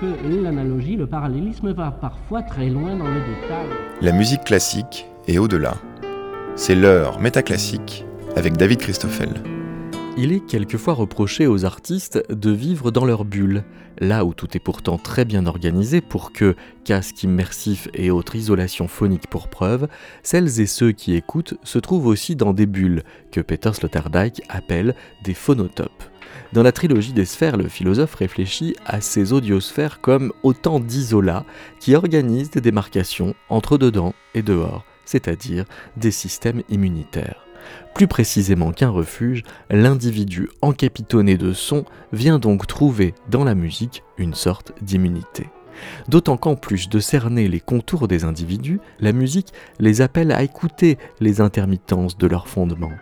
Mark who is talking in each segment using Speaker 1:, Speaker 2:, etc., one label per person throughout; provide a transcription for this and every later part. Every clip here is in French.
Speaker 1: que l'analogie, le parallélisme va parfois très loin dans le détail.
Speaker 2: La musique classique est au-delà. C'est l'heure métaclassique avec David Christoffel.
Speaker 3: Il est quelquefois reproché aux artistes de vivre dans leur bulle, là où tout est pourtant très bien organisé pour que, casque immersif et autres isolations phoniques pour preuve, celles et ceux qui écoutent se trouvent aussi dans des bulles, que Peter Sloterdijk appelle des phonotopes. Dans la trilogie des sphères, le philosophe réfléchit à ces audiosphères comme autant d'isolats qui organisent des démarcations entre dedans et dehors, c'est-à-dire des systèmes immunitaires. Plus précisément qu'un refuge, l'individu encapitonné de son vient donc trouver dans la musique une sorte d'immunité. D'autant qu'en plus de cerner les contours des individus, la musique les appelle à écouter les intermittences de leurs fondements.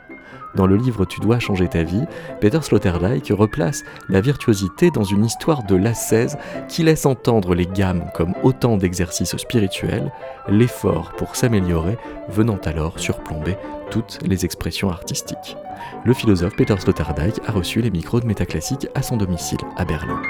Speaker 3: Dans le livre Tu dois changer ta vie, Peter Sloterdijk replace la virtuosité dans une histoire de l'ascèse qui laisse entendre les gammes comme autant d'exercices spirituels, l'effort pour s'améliorer venant alors surplomber toutes les expressions artistiques. Le philosophe Peter Sloterdijk a reçu les micros de Métaclassique à son domicile à Berlin.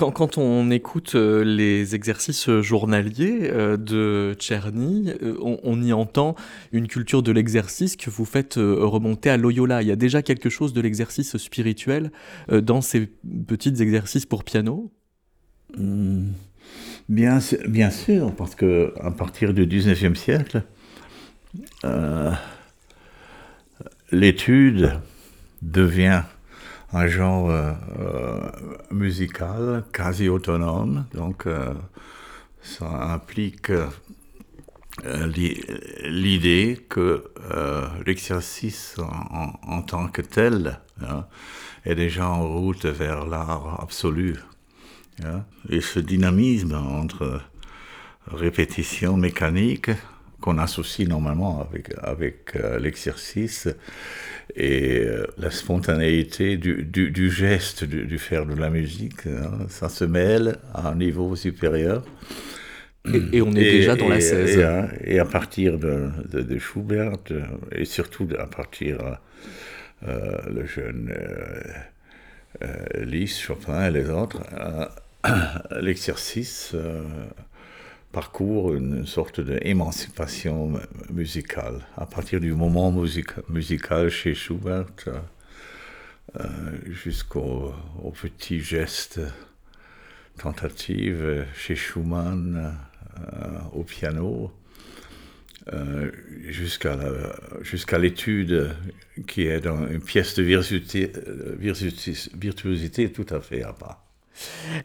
Speaker 3: Quand, on écoute euh, les exercices journaliers euh, de Tcherny, euh, on, y entend une culture de l'exercice que vous faites remonter à Loyola. Il y a déjà quelque chose de l'exercice spirituel dans ces petits exercices pour piano?
Speaker 4: Hmm. bien, bien sûr, parce que à partir du 19e siècle, l'étude devient un genre euh, euh, musical quasi autonome. Donc, euh, ça implique l'idée que l'exercice en, tant que tel hein, est déjà en route vers l'art absolu. Hein. Et ce dynamisme entre répétition mécanique qu'on associe normalement avec, avec l'exercice et euh, la spontanéité du, du, geste, du, faire de la musique, hein, ça se mêle à un niveau supérieur.
Speaker 3: Et, on est déjà dans la 16.
Speaker 4: Hein, et, à partir de, de, Schubert, et surtout à partir euh, le jeune euh, euh Liszt, Chopin et les autres, l'exercice parcours une sorte d'émancipation musicale. À partir du moment musical chez Schubert euh, jusqu'au petit geste tentative chez Schumann euh, au piano, euh, jusqu'à l'étude qui est dans une pièce de virtuosité tout à fait à part.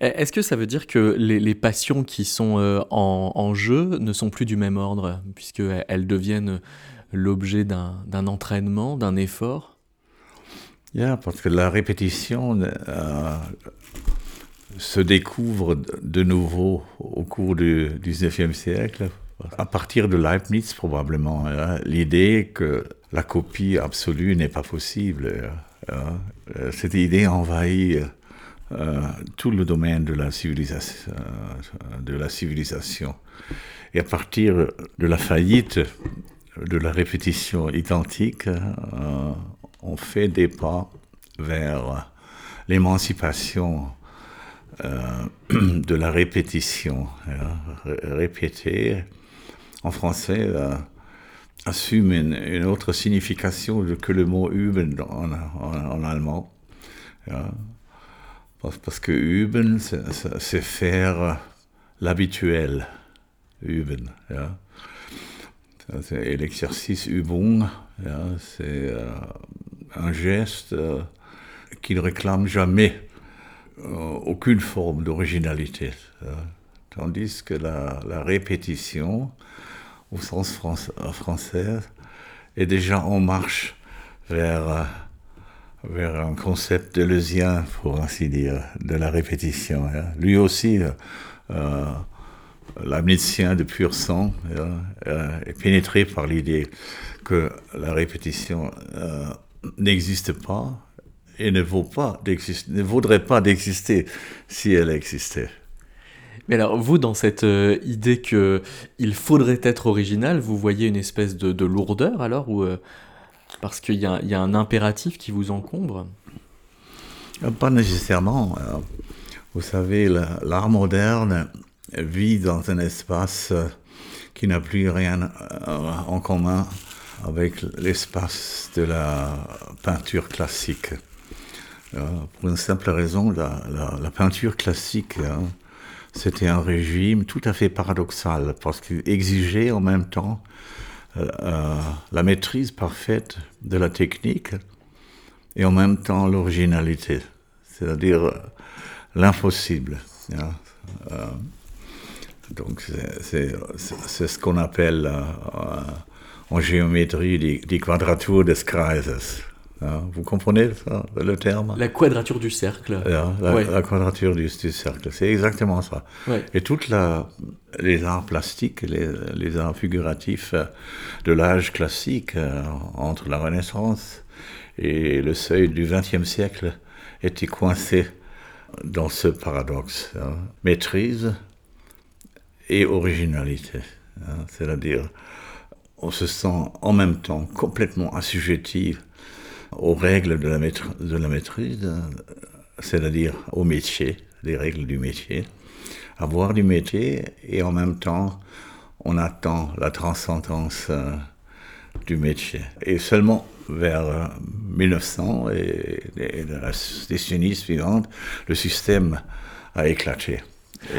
Speaker 3: Euh, est-ce que ça veut dire que les, passions qui sont euh, en, jeu ne sont plus du même ordre, puisqu'elles deviennent l'objet d'un entraînement, d'un effort?
Speaker 4: Yeah, parce que la répétition euh, se découvre de nouveau au cours du 19e siècle, à partir de Leibniz probablement. Hein. L'idée que la copie absolue n'est pas possible. Hein. Cette idée envahit tout le domaine de la, civilisation, euh, de la civilisation. Et à partir de la faillite de la répétition identique, euh, on fait des pas vers l'émancipation de la répétition. répéter, en français, assume une, autre signification que le mot üben en, en allemand parce que üben, c'est faire l'habituel. Üben, Et l'exercice Übung, c'est euh, un geste euh, qui ne réclame jamais euh, aucune forme d'originalité. Tandis que la, répétition, au sens français, est déjà en marche vers, vers un concept deleuzien, pour ainsi dire, de la répétition. Hein. Lui aussi, euh, de pur sang, est pénétré par l'idée que la répétition n'existe pas et ne, vaudrait pas d'exister si elle existait.
Speaker 3: Mais alors, vous, dans cette euh, idée que il faudrait être original, vous voyez une espèce de, lourdeur alors ou euh, Parce qu'il y, a un impératif qui vous encombre
Speaker 4: euh, Pas nécessairement. Vous savez, l'art moderne vit dans un espace qui n'a plus rien en commun avec l'espace de la peinture classique. Euh, pour une simple raison, la, la, peinture classique, hein, c'était un régime tout à fait paradoxal, parce qu'il exigeait en même temps euh, euh, la maîtrise parfaite de la technique et en même temps l'originalité, c'est-à-dire l'impossible. Hein. donc c'est ce qu'on appelle en géométrie des, quadratures des kreises. Hein, vous comprenez ça, le terme?
Speaker 3: La quadrature du cercle.
Speaker 4: la, quadrature du, cercle, c'est exactement ça. Et toutes les arts plastiques, les, les arts figuratifs de l'âge classique, euh, entre la Renaissance et le seuil du XXe siècle, étaient coincés dans ce paradoxe. Hein. Maîtrise et originalité. Hein. C'est-à-dire, on se sent en même temps complètement assujetti aux règles de la, maîtrise, c'est-à-dire au métier, les règles du métier, avoir du métier et en même temps on attend la transcendance euh, du métier. Et seulement vers 1900 et, et la décennie suivante, le système a éclaté.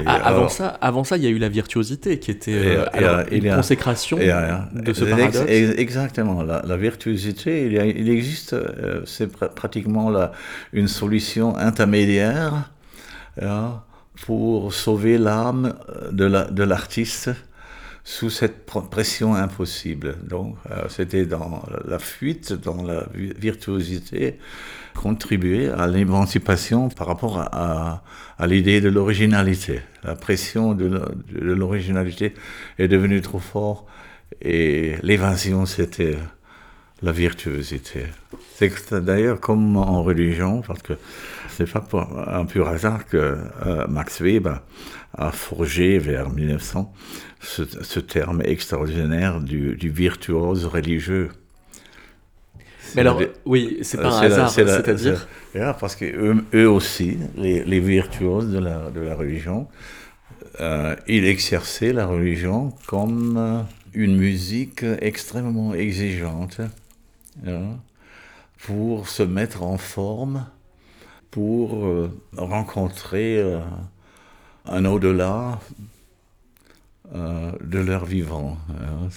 Speaker 3: Ah, avant, ça, avant ça, il y a eu la virtuosité qui était euh, une consécration de ce paradoxe.
Speaker 4: Exactement. La, virtuosité, il, existe, euh, c'est pratiquement la, une solution intermédiaire pour sauver l'âme de l'artiste sous cette pression impossible. Donc, euh, c'était dans la fuite, dans la virtuosité, contribuer à l'émancipation par rapport à, l'idée de l'originalité. La pression de l'originalité est devenue trop forte et l'évasion, c'était la virtuosité. C'est d'ailleurs comme en religion, parce que c'est pas un pur hasard que euh, Max Weber a forgé vers 1900 ce, terme extraordinaire du, virtuose religieux.
Speaker 3: Mais alors, oui, c'est pas un hasard, c'est-à-dire
Speaker 4: Parce qu'eux eux aussi, les, virtuoses de la, de la religion, euh, ils exerçaient la religion comme euh, une musique extrêmement exigeante hein, pour se mettre en forme, pour euh, rencontrer un au-delà euh, de leur vivant.
Speaker 3: Hein,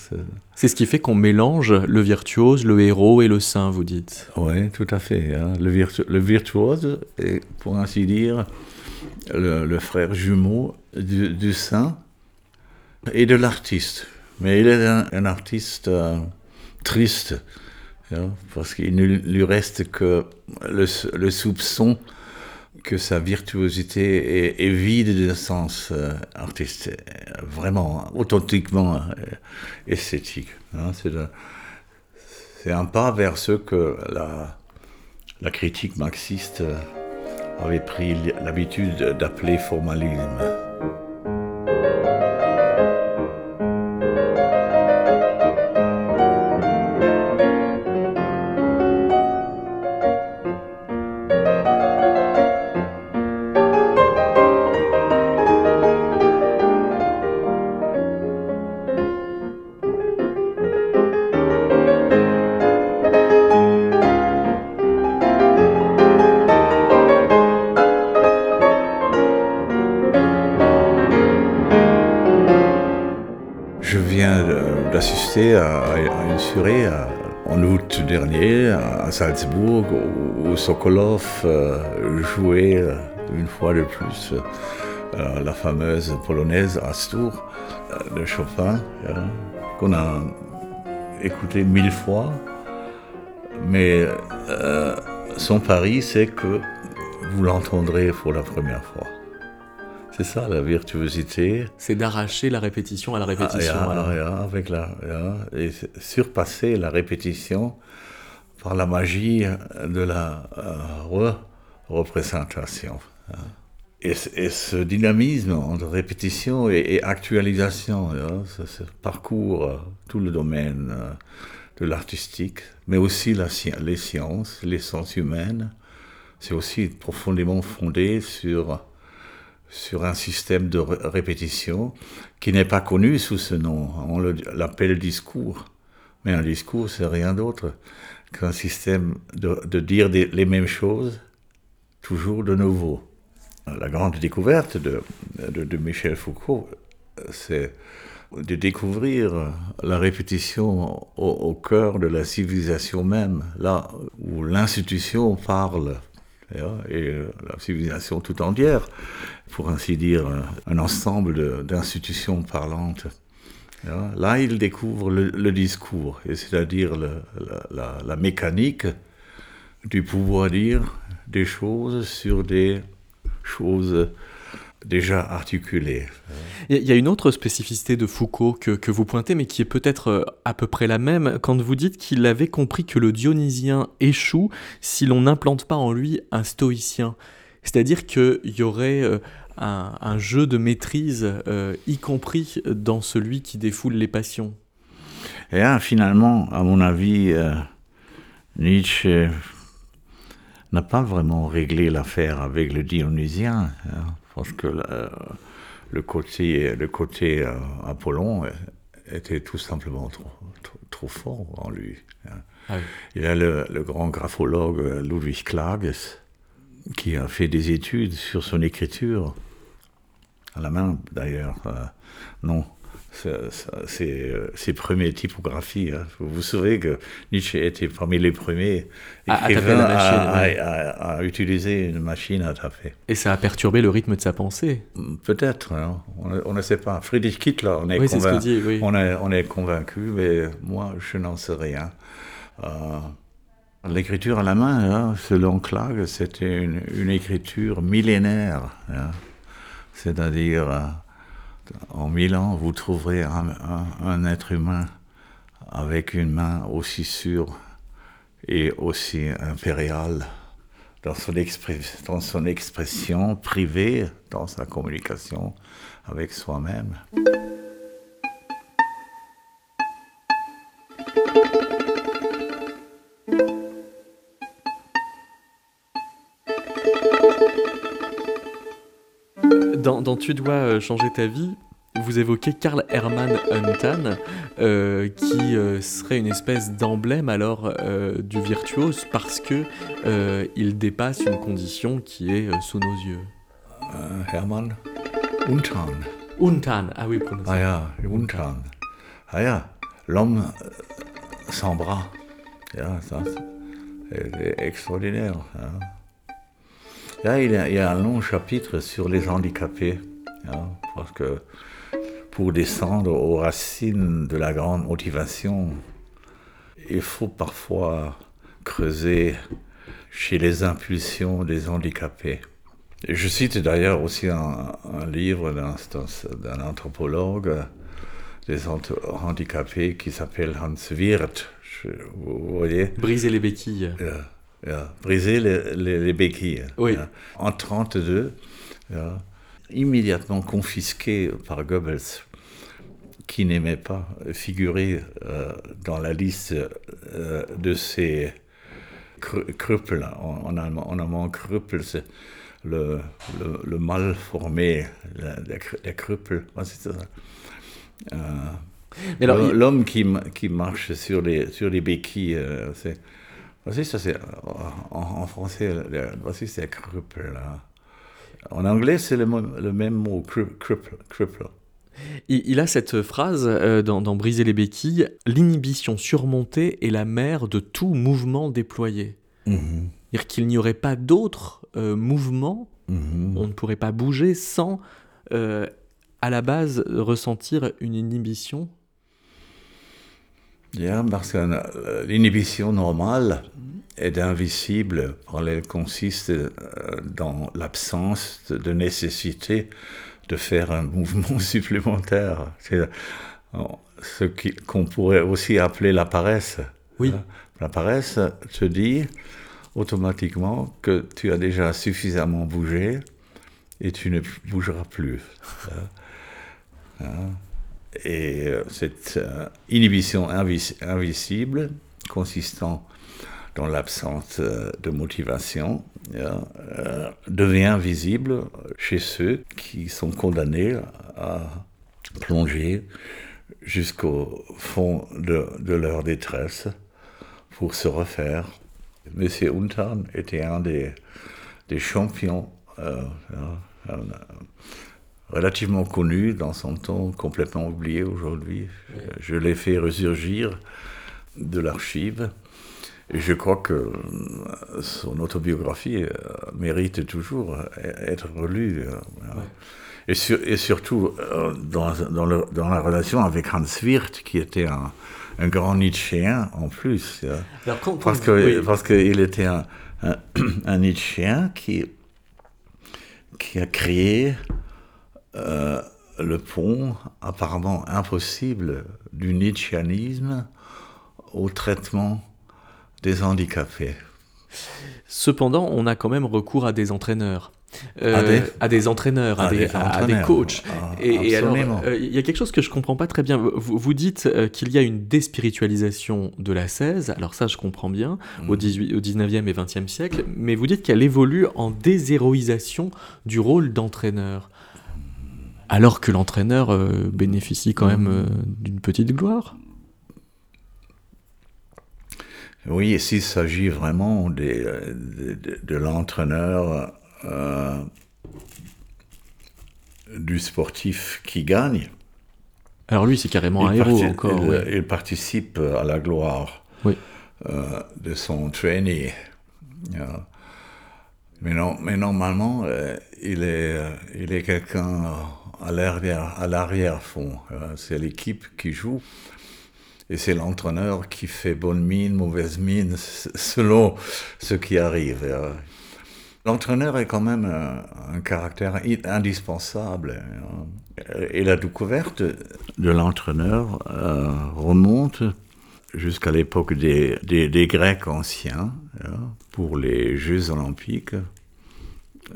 Speaker 3: c'est ce qui fait qu'on mélange le virtuose, le héros et le saint, vous dites.
Speaker 4: Oui, tout à fait. Hein. Le, virtuose est, pour ainsi dire, le, frère jumeau du, saint et de l'artiste. Mais il est un, artiste euh, triste, hein, parce qu'il ne lui reste que le soupçon que sa virtuosité est, vide de sens euh, artistique, vraiment, authentiquement euh, esthétique. Hein. c'est un pas vers ce que la, la critique marxiste euh, avait pris l'habitude d'appeler formalisme. Euh, en août dernier à Salzbourg où Sokolov euh, jouait euh, une fois de plus la fameuse polonaise Astour de Chopin qu'on a écouté mille fois. Mais son pari, c'est que vous l'entendrez pour la première fois. C'est ça la virtuosité.
Speaker 3: C'est d'arracher la répétition à la répétition.
Speaker 4: Ah, avec la, et surpasser la répétition par la magie de la euh, représentation. Hein. Et, ce dynamisme entre répétition et, actualisation, hein, ça, parcourt euh, tout le domaine euh, de l'artistique, mais aussi la, les sciences, les sciences humaines. C'est aussi profondément fondé sur sur un système de répétition qui n'est pas connu sous ce nom. On l'appelle discours. Mais un discours, c'est rien d'autre qu'un système de, dire les mêmes choses toujours de nouveau. La grande découverte de, de Michel Foucault, c'est de découvrir la répétition au, cœur de la civilisation même, là où l'institution parle et euh, la civilisation tout entière, pour ainsi dire, un ensemble d'institutions parlantes. Là, il découvre le, discours, c'est-à-dire la, mécanique du pouvoir dire des choses sur des choses déjà articulé.
Speaker 3: Il y a une autre spécificité de Foucault que, que vous pointez, mais qui est peut-être euh, à peu près la même, quand vous dites qu'il avait compris que le dionysien échoue si l'on n'implante pas en lui un stoïcien. C'est-à-dire qu'il y aurait euh, un, jeu de maîtrise, euh, y compris dans celui qui défoule les passions.
Speaker 4: Et finalement, à mon avis, Nietzsche n'a pas vraiment réglé l'affaire avec le dionysien. Hein pense que le côté, le côté euh, Apollon était tout simplement trop, trop, fort en lui. Hein. Ah Il y a le, grand graphologue euh, Ludwig Klages qui a fait des études sur son écriture, à la main d'ailleurs. Euh, non, ses, euh, ses, premières typographies. Hein. Vous vous savez que Nietzsche était parmi les premiers écrivains à, utiliser une machine à taper.
Speaker 3: Et ça a perturbé le rythme de sa pensée
Speaker 4: Peut-être, hein. on, ne sait pas. Friedrich Kittler, on est, on, est, on est convaincu, mais moi, je n'en sais rien. Euh, l'écriture à la main, hein, selon Clark, c'était une, une, écriture millénaire. C'est-à-dire euh, en mille ans, vous trouverez un, être humain avec une main aussi sûre et aussi impériale dans son, dans son expression privée, dans sa communication avec soi-même.
Speaker 3: Dans, Tu dois euh, changer ta vie, vous évoquez Karl Hermann Huntan, euh, qui euh, serait une espèce d'emblème alors du virtuose parce que il dépasse une condition qui est sous nos yeux.
Speaker 4: Hermann Untan.
Speaker 3: Untan, ah oui,
Speaker 4: prononcé. Ah ja, Untan. Ah ja, l'homme sans bras. Ja, ça, c'est extraordinaire. Hein. Là, il y, a, un long chapitre sur les handicapés, hein, parce que pour descendre aux racines de la grande motivation, il faut parfois creuser chez les impulsions des handicapés. je cite d'ailleurs aussi un, livre d'un anthropologue des handicapés qui s'appelle Hans Wirth. vous voyez?
Speaker 3: Briser les béquilles
Speaker 4: briser les, béquilles. En 1932, immédiatement confisqué par Goebbels, qui n'aimait pas figurer euh, dans la liste euh, de ces Krüppel, en, en, allemand, en allemand Krüppel, c'est le, le, mal formé, ça. Euh, l'homme qui, qui marche sur les, sur les béquilles, c'est Voici, ça c'est en, français, voici c'est cripple. En anglais, c'est le, le, même mot, cripple. cripple.
Speaker 3: Il, a cette phrase euh, dans, Briser les béquilles L'inhibition surmontée est la mère de tout mouvement déployé. Mhm. C'est-à-dire qu'il n'y aurait pas d'autre euh, mouvement, mhm. on ne pourrait pas bouger sans, euh, à la base, ressentir une inhibition
Speaker 4: Bien, parce que l'inhibition normale est invisible, elle consiste dans l'absence de nécessité de faire un mouvement supplémentaire. C'est ce qu'on pourrait aussi appeler la paresse.
Speaker 3: Oui.
Speaker 4: Hein? La paresse te dit automatiquement que tu as déjà suffisamment bougé et tu ne bougeras plus. Et euh, cette euh, inhibition invisible consistant dans l'absence euh, de motivation, devient visible chez ceux qui sont condamnés à plonger jusqu'au fond de, leur détresse pour se refaire. Monsieur Untarn était un des, champions relativement connu dans son temps, complètement oublié aujourd'hui. Je l'ai fait ressurgir de l'archive. Et je crois que euh, son autobiographie euh, mérite toujours euh, être relue. Et, et, surtout dans, dans, le, dans, la relation avec Hans Wirth, qui était un, un grand Nietzschéen en plus. parce qu'il parce qu'il était un, un, un, Nietzschéen qui, qui a créé le pont apparemment impossible du nietzschéanisme au traitement des handicapés.
Speaker 3: Cependant, on a quand même recours à des entraîneurs. Euh, à, des... entraîneurs, à, des, coachs.
Speaker 4: Ah, et, alors,
Speaker 3: euh, il y a quelque chose que je comprends pas très bien. Vous, dites euh, qu'il y a une déspiritualisation de la 16, alors ça je comprends bien, au, 18, mm. au 19e et 20e siècle, mais vous dites qu'elle évolue en déshéroïsation du rôle d'entraîneur. Alors que l'entraîneur bénéficie quand même d'une petite gloire.
Speaker 4: Oui, ici, il s'agit vraiment de, de, l'entraîneur euh, du sportif qui gagne.
Speaker 3: Alors lui, c'est carrément un héros encore.
Speaker 4: Il, participe à la gloire euh, de son traînée. Euh, mais, non, mais normalement, il est, il est quelqu'un à l'arrière-fond. C'est l'équipe qui joue et c'est l'entraîneur qui fait bonne mine, mauvaise mine, selon ce qui arrive. Euh, l'entraîneur est quand même un, caractère indispensable. Et la découverte de l'entraîneur euh, remonte jusqu'à l'époque des, des, Grecs anciens. Pour les Jeux olympiques,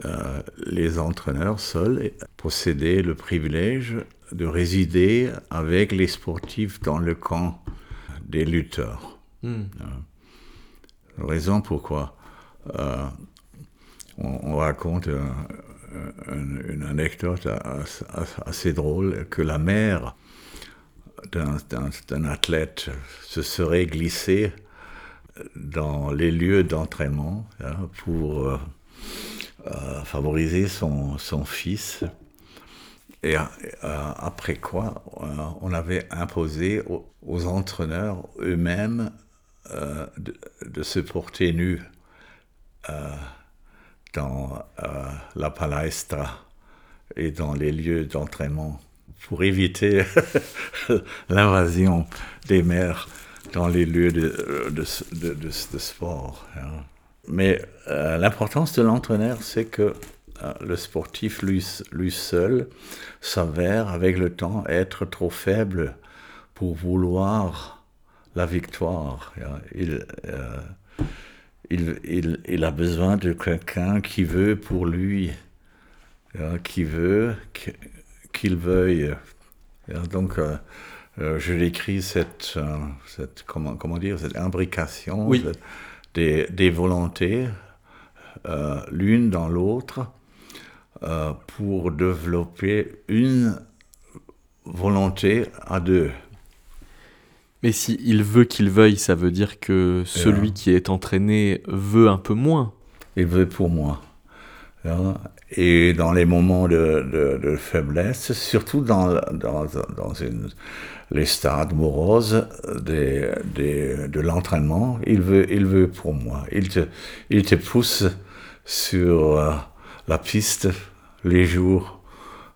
Speaker 4: euh, les entraîneurs seuls possédaient le privilège de résider avec les sportifs dans le camp des lutteurs. Hmm. Euh, raison pourquoi euh, on, raconte une anecdote assez drôle que la mère d'un athlète se serait glissée dans les lieux d'entraînement hein, pour euh, favoriser son, son fils et euh, après quoi, euh, on avait imposé aux, entraîneurs eux-mêmes de, se porter nus dans la palestra et dans les lieux d'entraînement pour éviter l'invasion des mères dans les lieux de, de, sport. Hein. Mais l'importance de l'entraîneur, c'est que euh, le sportif lui, lui seul s'avère avec le temps être trop faible pour vouloir la victoire. Il, euh, il, il, il, a besoin de quelqu'un qui veut pour lui, qui veut qu'il veuille. Donc, euh, je décris cette, cette, comment, comment dire, cette imbrication des, des, volontés, l'une dans l'autre, euh, pour développer une volonté à deux.
Speaker 3: Mais si il veut qu'il veuille, ça veut dire que celui qui est entraîné veut un peu moins.
Speaker 4: Il veut pour moi. Hein? Et dans les moments de, faiblesse, surtout dans, dans, dans une, les stades moroses des, de l'entraînement, il veut, il veut pour moi. Il te, il te pousse sur euh, la piste les jours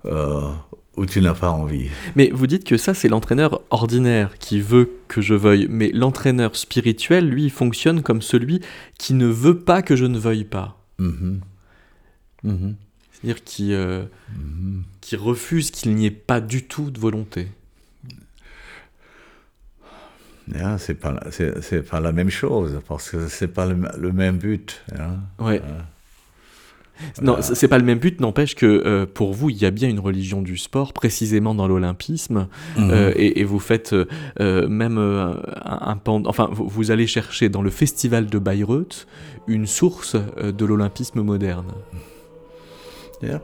Speaker 4: euh, où tu n'as pas envie.
Speaker 3: Mais vous dites que ça, c'est l'entraîneur ordinaire qui veut que je veuille. Mais l'entraîneur spirituel, lui, fonctionne comme celui qui ne veut pas que je ne veuille pas. Mm-hmm. Mm-hmm. C'est-à-dire qui, euh, mm-hmm. qui refuse qu'il n'y ait pas du tout de volonté.
Speaker 4: Yeah, c'est pas c'est pas la même chose parce que c'est pas le, même but. Hein.
Speaker 3: Ouais. Non, c'est pas le même but, n'empêche que euh, pour vous, il y a bien une religion du sport, précisément dans l'olympisme, mhm. euh, et, vous faites euh, même un, un, enfin, vous, allez chercher dans le festival de Bayreuth une source de l'olympisme moderne.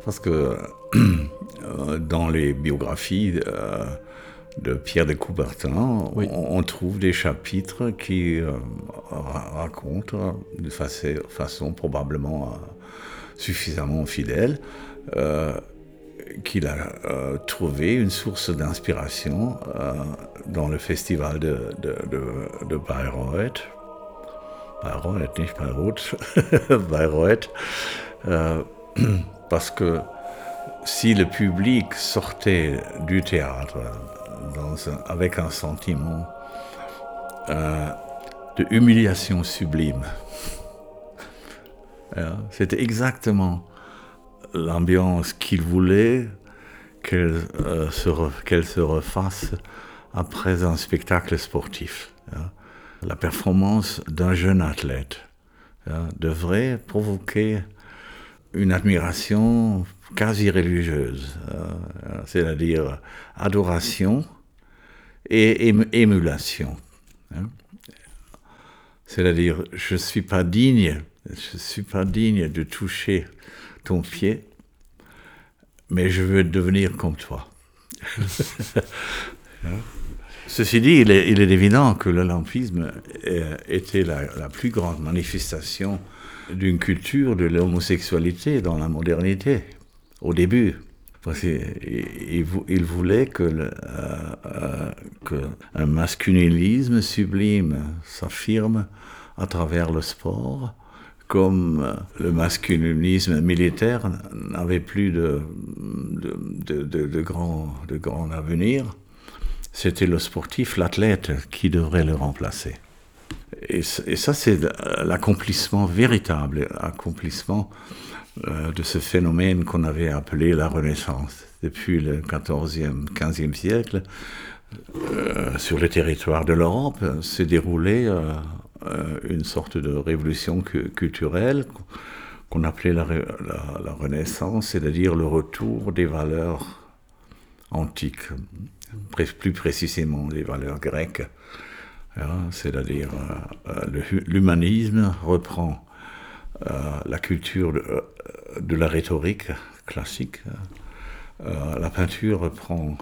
Speaker 4: parce que dans les biographies de Pierre de Coubertin, on, trouve des chapitres qui racontent de façon probablement suffisamment fidèle euh, qu'il a euh, trouvé une source d'inspiration euh, dans le festival de, de, de, Bayreuth. Bayreuth, nicht Bayreuth, Bayreuth. parce que si le public sortait du théâtre avec un sentiment de humiliation sublime, c'était exactement l'ambiance qu'il voulait qu'elle euh, se, se, refasse après un spectacle sportif. La performance d'un jeune athlète devrait provoquer une admiration quasi religieuse, c'est-à-dire adoration et émulation. C'est-à-dire, je ne suis pas digne je suis pas digne de toucher ton pied, mais je veux devenir comme toi. Ceci dit, il est, évident que l'olympisme était la, plus grande manifestation d'une culture de l'homosexualité dans la modernité, au début. Parce qu'il il voulait le, euh, que un masculinisme sublime s'affirme à travers le sport, comme le masculinisme militaire n'avait plus de, de, de grand avenir, c'était le sportif, l'athlète qui devrait le remplacer. Et, ça, c'est l'accomplissement véritable, l'accomplissement euh, de ce phénomène qu'on avait appelé la Renaissance. Depuis le 14e, 15e siècle, euh, sur le territoire de l'Europe, s'est déroulé euh, euh, une sorte de révolution culturelle qu'on appelait la, Renaissance, c'est-à-dire le retour des valeurs antiques, plus précisément les valeurs grecques. Hein, c'est-à-dire euh, euh, l'humanisme reprend la culture de, la rhétorique classique, la peinture reprend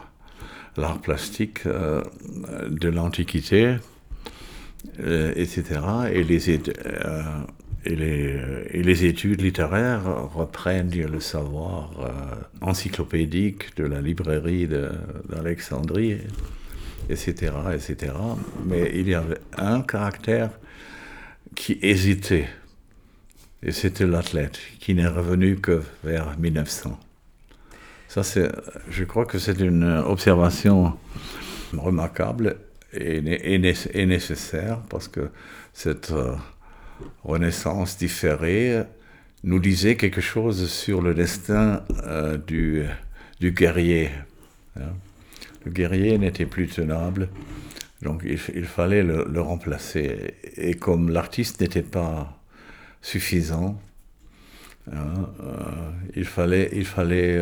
Speaker 4: l'art plastique de l'Antiquité, euh, etc. Et les, euh, études littéraires reprennent le savoir euh, encyclopédique de la librairie d'Alexandrie, etc., etc. Mais il y avait un caractère qui hésitait, et c'était l'athlète, qui n'est revenu que vers 1900. Ça, c'est, je crois que c'est une observation remarquable est, nécessaire parce que cette euh, renaissance différée nous disait quelque chose sur le destin euh, du, du, guerrier. Hein. Le guerrier n'était plus tenable, donc il, fallait le, remplacer. Et comme l'artiste n'était pas suffisant, hein, euh, il fallait, il fallait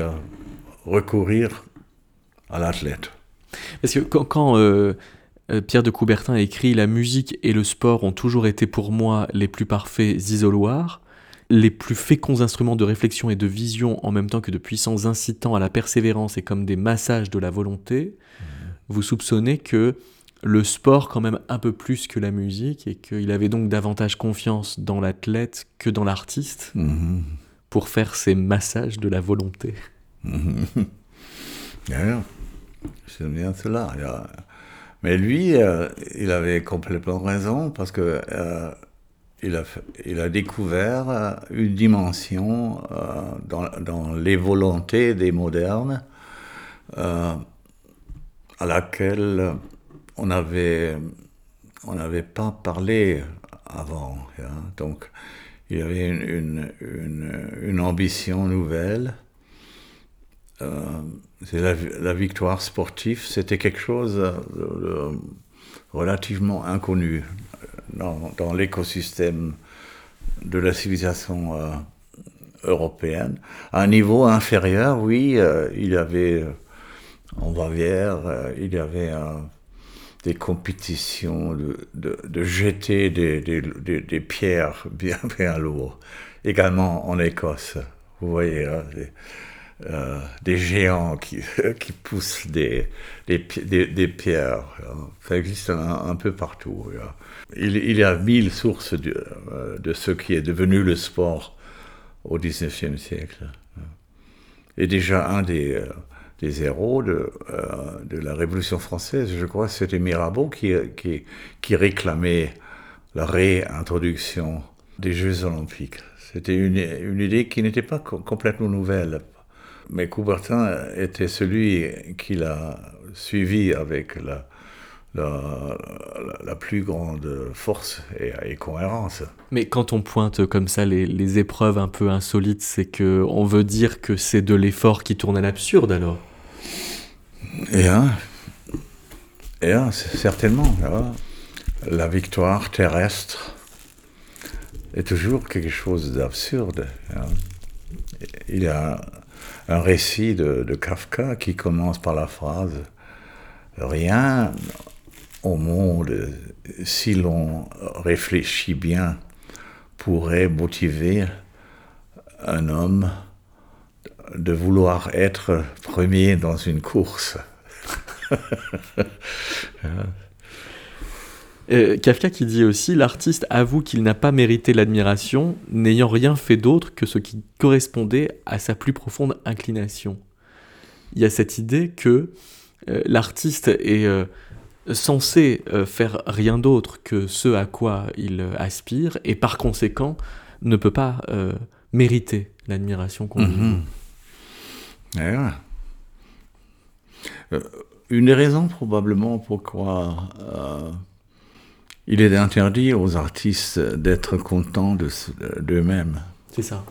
Speaker 4: recourir à l'athlète.
Speaker 3: Parce que quand, quand euh, Pierre de Coubertin écrit La musique et le sport ont toujours été pour moi les plus parfaits isoloirs, les plus féconds instruments de réflexion et de vision en même temps que de puissants incitants à la persévérance et comme des massages de la volonté. Mmh. Vous soupçonnez que le sport quand même un peu plus que la musique et qu'il avait donc davantage confiance dans l'athlète que dans l'artiste
Speaker 4: mmh.
Speaker 3: pour faire ces massages de la volonté.
Speaker 4: C'est bien cela. Mais lui, euh, il avait complètement raison parce que euh, il, a, a, découvert euh, une dimension dans, dans, les volontés des modernes à laquelle on n'avait on pas parlé avant. Hein. Donc, il y avait une, ambition nouvelle. Euh, la, victoire sportive, c'était quelque chose de, relativement inconnu dans, l'écosystème de la civilisation euh, européenne. À un niveau inférieur, oui, euh, il y avait en Bavière, il y avait des compétitions de, de, jeter des, des, pierres bien, bien lourdes. Également en Écosse, vous voyez, hein, euh, des géants qui, qui poussent des, des, des, pierres. Ça existe un, peu partout. Il, y a mille sources de, euh, de, ce qui est devenu le sport au XIXe siècle. Et déjà, un des, euh, héros de, de, la Révolution française, je crois, c'était Mirabeau qui réclamait la réintroduction des Jeux olympiques. C'était une, une, idée qui n'était pas complètement nouvelle mais Coubertin était celui qui l'a suivi avec la, la, la, plus grande force et, cohérence.
Speaker 3: Mais quand on pointe comme ça les, les épreuves un peu insolites, c'est que on veut dire que c'est de l'effort qui tourne à l'absurde alors?
Speaker 4: Et hein, et hein, certainement. La victoire terrestre est toujours quelque chose d'absurde. Hein. Il y a un récit de, Kafka qui commence par la phrase Rien au monde, si l'on réfléchit bien, pourrait motiver un homme de vouloir être premier dans une course.
Speaker 3: Euh, Kafka qui dit aussi l'artiste avoue qu'il n'a pas mérité l'admiration, n'ayant rien fait d'autre que ce qui correspondait à sa plus profonde inclination. Il y a cette idée que euh, l'artiste est euh, censé faire rien d'autre que ce à quoi il aspire et par conséquent ne peut pas mériter l'admiration qu'on lui
Speaker 4: mm Une des raisons probablement pourquoi il est interdit aux artistes d'être contents d'eux-mêmes.
Speaker 3: C'est ça.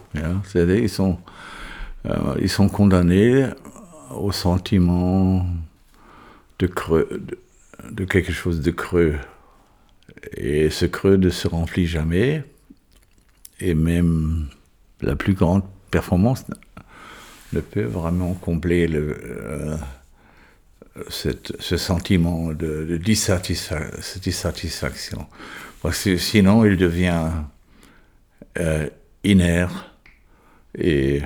Speaker 4: C'est-à-dire ils sont, euh, ils sont condamnés au sentiment de creux, de, quelque chose de creux. Et ce creux ne se remplit jamais. Et même la plus grande performance ne peut vraiment combler le, euh, ce sentiment de, dissatisfaction. Parce que sinon, il devient euh, inert et,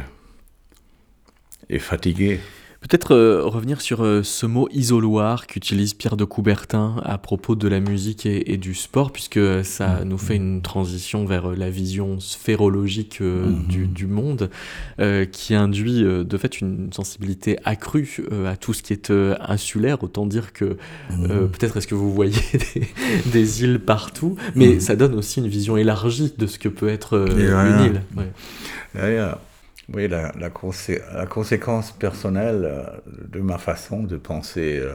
Speaker 4: et fatigué.
Speaker 3: Peut-être euh, revenir sur euh, ce mot isoloir qu'utilise Pierre de Coubertin à propos de la musique et, du sport, puisque ça mm. nous fait une transition vers euh, la vision sphérologique mm-hmm. du, monde, qui induit de fait une sensibilité accrue à tout ce qui est insulaire. Autant dire que mm. peut-être est-ce que vous voyez des, îles partout, mais mm. ça donne aussi une vision élargie de ce que peut être une île.
Speaker 4: Oui, la, la, conséquence personnelle euh, de ma façon de penser euh,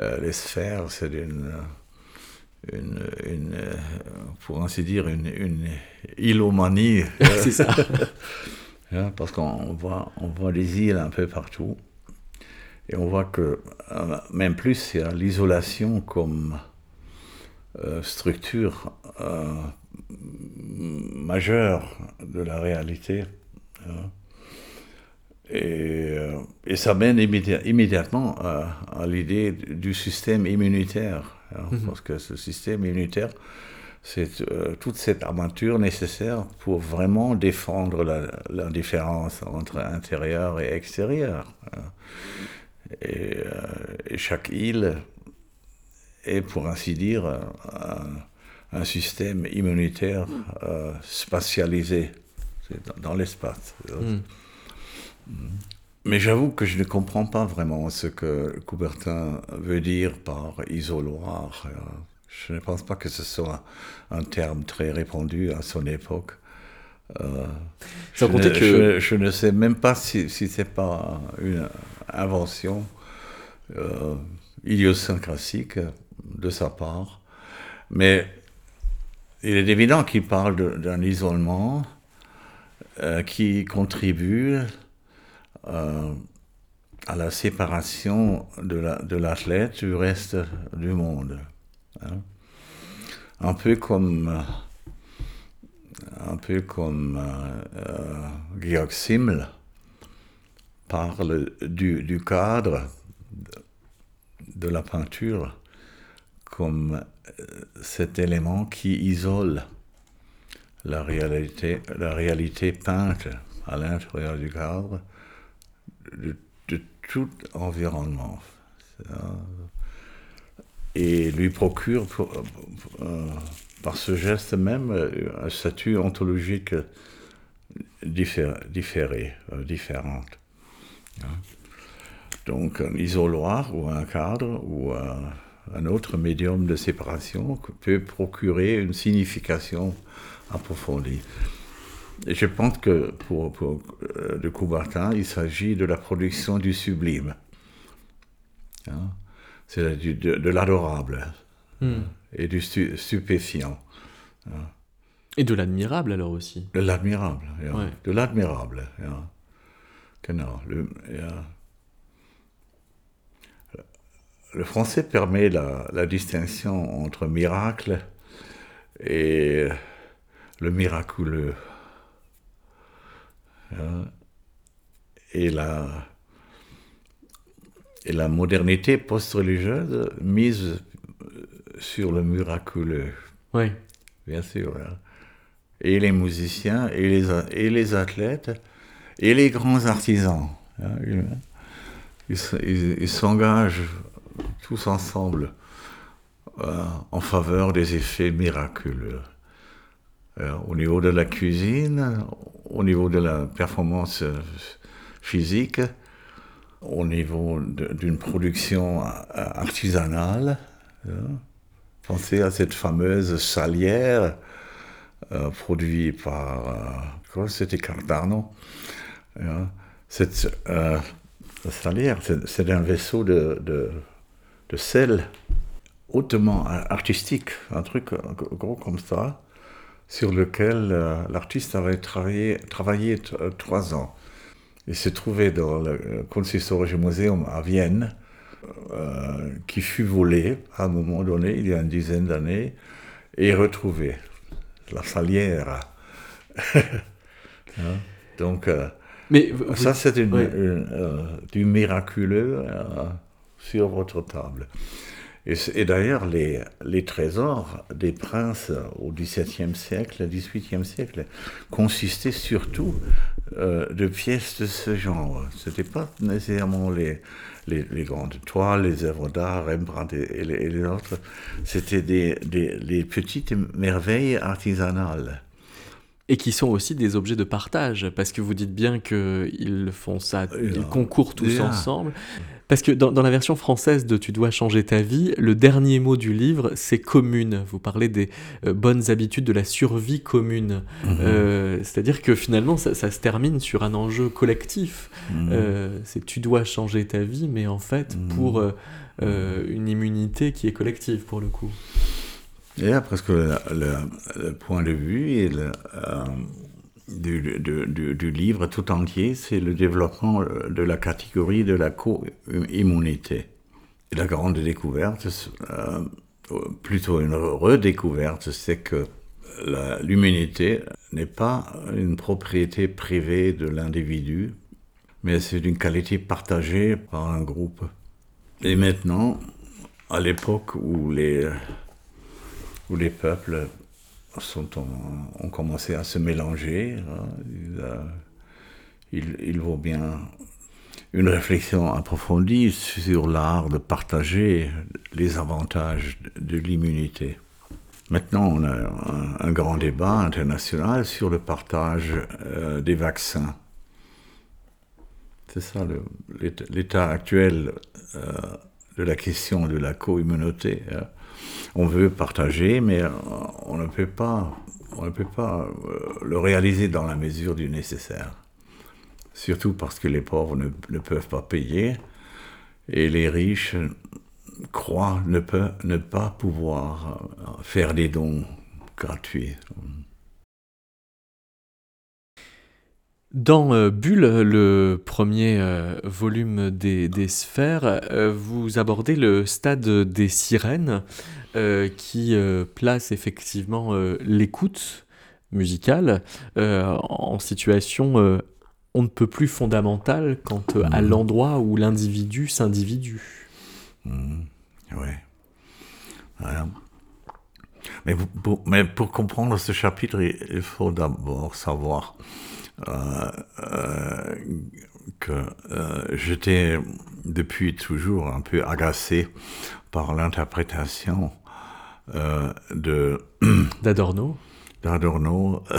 Speaker 4: euh, les sphères, c'est une, une, pour ainsi dire, une, une ilomanie.
Speaker 3: c'est ça.
Speaker 4: Hein, parce qu'on voit, on voit les îles un peu partout. Et on voit que, même plus, il y a l'isolation comme structure majeure de la réalité. Et, euh, et, ça mène immédiatement à, l'idée du système immunitaire. Hein, mhm. Parce que ce système immunitaire, c'est euh, toute cette aventure nécessaire pour vraiment défendre la, différence entre intérieur et extérieur. Hein. Et, euh, et, chaque île est, pour ainsi dire, un, un système immunitaire spatialisé dans, l'espace. Hmm. Mais j'avoue que je ne comprends pas vraiment ce que Coubertin veut dire par isoloir. Je ne pense pas que ce soit un terme très répandu à son époque. Euh, je, ne, que... je, ne, sais même pas si, si c'est pas une invention euh, idiosyncratique de sa part, mais il est évident qu'il parle d'un isolement euh, qui contribue euh, à la séparation de l'athlète du reste du monde. Hein. Un peu comme, un peu comme euh, Georg Simmel parle du, cadre de, la peinture comme euh, cet élément qui isole la réalité, peinte à l'intérieur du cadre de, tout environnement. Et lui procure euh, par ce geste même un statut ontologique différé, euh, différente. Donc un isoloir ou un cadre ou un autre médium de séparation peut procurer une signification approfondie. Et je pense que pour, pour euh, de Coubertin, il s'agit de la production du sublime. Hein? C'est de, de, l'adorable hmm. et du stupéfiant.
Speaker 3: Hein? Et de l'admirable alors aussi.
Speaker 4: De l'admirable, de l'admirable. Genau. Le, le, français permet la, la, distinction entre miracle et le miraculeux. Hein, et la, et la modernité post-religieuse mise sur le miraculeux.
Speaker 3: Oui.
Speaker 4: Bien sûr. Hein. Et les musiciens, et les, et les athlètes, et les grands artisans. Hein, ils s'engagent tous ensemble euh, en faveur des effets miraculeux. Euh, au niveau de la cuisine, au niveau de la performance euh, physique, au niveau d'une production euh, artisanale. Pensez à cette fameuse salière produite par, quoi, c'était Cardano. Cette salière, c'est un vaisseau de sel hautement artistique, un truc gros comme ça sur lequel euh, l'artiste avait travaillé, travaillé euh, trois ans. Il s'est trouvé dans le Kunsthistorische Museum à Vienne, euh, qui fut volé à un moment donné, il y a une dizaine d'années, et retrouvé. La salière. Hein? Donc, Mais ça, c'est du miraculeux sur votre table. Et, d'ailleurs, les, les, trésors des princes au XVIIe siècle, XVIIIe siècle, consistaient surtout euh, de pièces de ce genre. Ce n'était pas nécessairement les, les, grandes toiles, les œuvres d'art, Rembrandt et, les, autres. C'était des, des, petites merveilles artisanales.
Speaker 3: Et qui sont aussi des objets de partage, parce que vous dites bien qu'ils font ça, ils concourent tous ensemble. Parce que dans, la version française de Tu dois changer ta vie, le dernier mot du livre, c'est commune. Vous parlez des euh, bonnes habitudes de la survie commune. Mhm. Euh, c'est-à-dire que finalement, ça, se termine sur un enjeu collectif. Mhm. Euh, c'est Tu dois changer ta vie, mais en fait, mhm. pour une immunité qui est collective, pour le coup.
Speaker 4: Et parce que le, point de vue et le, du, du, livre tout entier, c'est le développement de la catégorie de la co-immunité. La grande découverte, euh, plutôt une redécouverte, c'est que l'immunité n'est pas une propriété privée de l'individu, mais c'est une qualité partagée par un groupe. Et maintenant, à l'époque où les, où les peuples sont ont commencé à se mélanger. Hein. Il, vaut bien une réflexion approfondie sur l'art de partager les avantages de l'immunité. Maintenant, on a un, un, grand débat international sur le partage euh, des vaccins. C'est ça l'état actuel euh, de la question de la co-immunité. Hein. On veut partager, mais on ne peut pas, on ne peut pas le réaliser dans la mesure du nécessaire. Surtout parce que les pauvres ne, peuvent pas payer et les riches croient ne, ne pas pouvoir euh, faire des dons gratuits.
Speaker 3: Dans euh, Bulle, le premier euh, volume des, des sphères, vous abordez le stade des sirènes qui place effectivement l'écoute musicale en situation on ne peut plus fondamentale quant à mmh. l'endroit où l'individu s'individue.
Speaker 4: Mmh. ouais. Mais pour, mais pour, comprendre ce chapitre, il faut d'abord savoir euh, euh, que euh, j'étais depuis toujours un peu agacé par l'interprétation de
Speaker 3: d'Adorno.
Speaker 4: D'Adorno.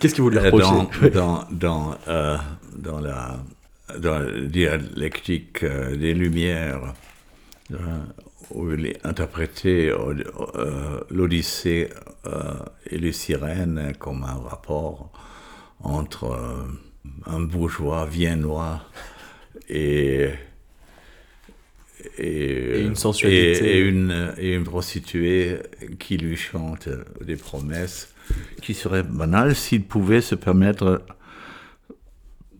Speaker 3: Qu'est-ce que vous lui reprochez
Speaker 4: dans, dans, dans la dans la dialectique euh, des Lumières, euh, où il est interprété euh, l'Odyssée et les sirènes comme un rapport entre un bourgeois viennois et
Speaker 3: et, une sensualité.
Speaker 4: Et, une, et, une, prostituée qui lui chante des promesses qui seraient banales s'il pouvait se permettre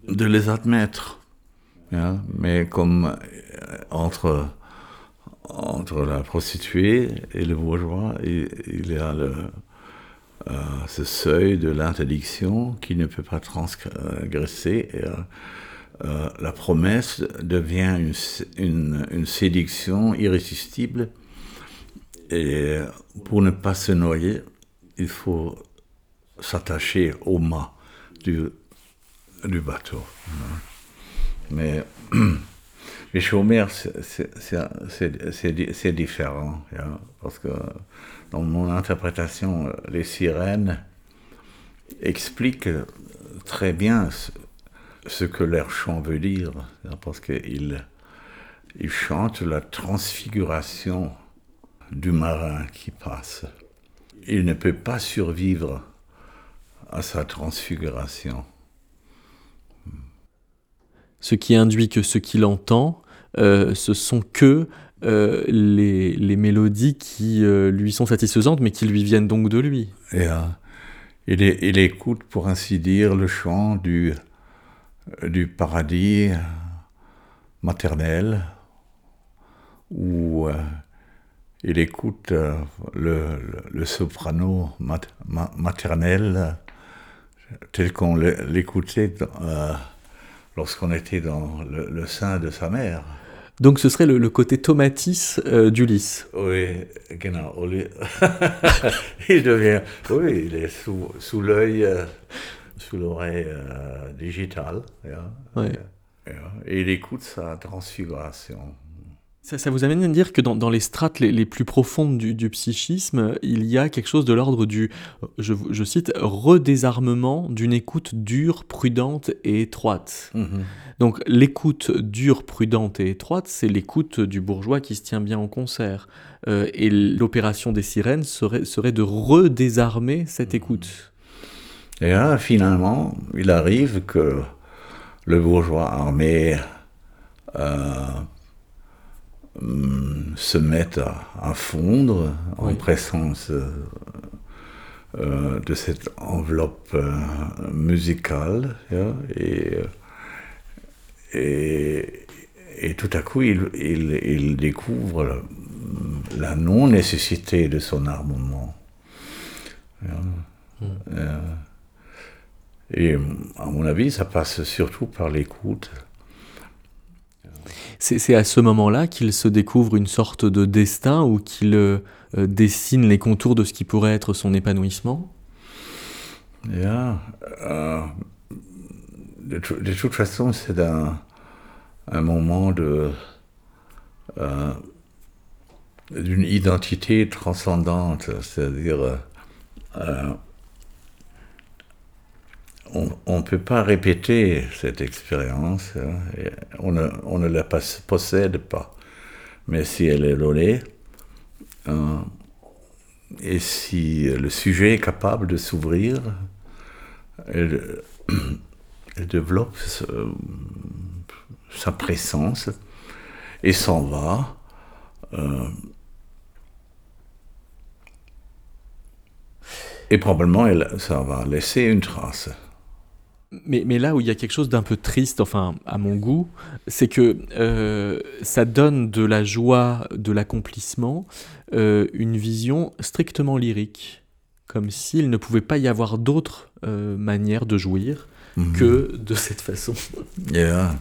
Speaker 4: de les admettre. Hein, mais comme euh, entre, entre la prostituée et le bourgeois, il, y a euh, ce seuil de l'interdiction qui ne peut pas transgresser. Et, euh, la promesse devient une, séduction irrésistible. Et pour ne pas se noyer, il faut s'attacher au mât du, du bateau. Mais, les chômeurs, c'est différent. Parce que dans mon interprétation, les sirènes expliquent très bien ce, que leur chant veut dire. Parce qu'ils ils chantent la transfiguration du marin qui passe. Il ne peut pas survivre à sa transfiguration
Speaker 3: ce qui induit que ce qu'il entend, euh, ce sont que euh, les, mélodies qui euh, lui sont satisfaisantes, mais qui lui viennent donc de lui.
Speaker 4: Et, il, il, écoute, pour ainsi dire, le chant du, du paradis maternel, où il écoute le, le, soprano maternel tel qu'on l'écoutait lorsqu'on était dans le, sein de sa mère.
Speaker 3: Donc ce serait le, côté tomatis euh, d'Ulysse.
Speaker 4: Oui, genau. il devient, oui, il est sous, sous l'œil, euh, sous l'oreille euh, digitale. Et il écoute sa transfiguration.
Speaker 3: Ça, vous amène à dire que dans, les strates les, plus profondes du, psychisme, il y a quelque chose de l'ordre du, je, cite, redésarmement d'une écoute dure, prudente et étroite. Mm-hmm. Donc l'écoute dure, prudente et étroite, c'est l'écoute du bourgeois qui se tient bien en concert. Euh, et l'opération des sirènes serait, serait de redésarmer cette mm-hmm. écoute.
Speaker 4: Et là, finalement, il arrive que le bourgeois armé... Euh, se mettent à, fondre en présence euh, de cette enveloppe euh, musicale. et, et, tout à coup, il, il, découvre la, non-nécessité de son armement. Hmm. et à mon avis, ça passe surtout par l'écoute.
Speaker 3: C'est à ce moment-là qu'il se découvre une sorte de destin ou qu'il euh, dessine les contours de ce qui pourrait être son épanouissement?
Speaker 4: Euh, de, toute façon, c'est un, moment euh, d'une identité transcendante, c'est-à-dire euh, on ne peut pas répéter cette expérience, hein, on, ne, la possède pas. Mais si elle est donnée, euh, et si le sujet est capable de s'ouvrir, elle, développe sa présence et s'en va. Euh, et probablement, ça va laisser une trace.
Speaker 3: Mais, mais, là où il y a quelque chose d'un peu triste, enfin à mon goût, c'est que euh, ça donne de la joie, de l'accomplissement, euh, une vision strictement lyrique, comme s'il ne pouvait pas y avoir d'autre euh, manière de jouir mhm. que de cette façon.
Speaker 4: Yeah.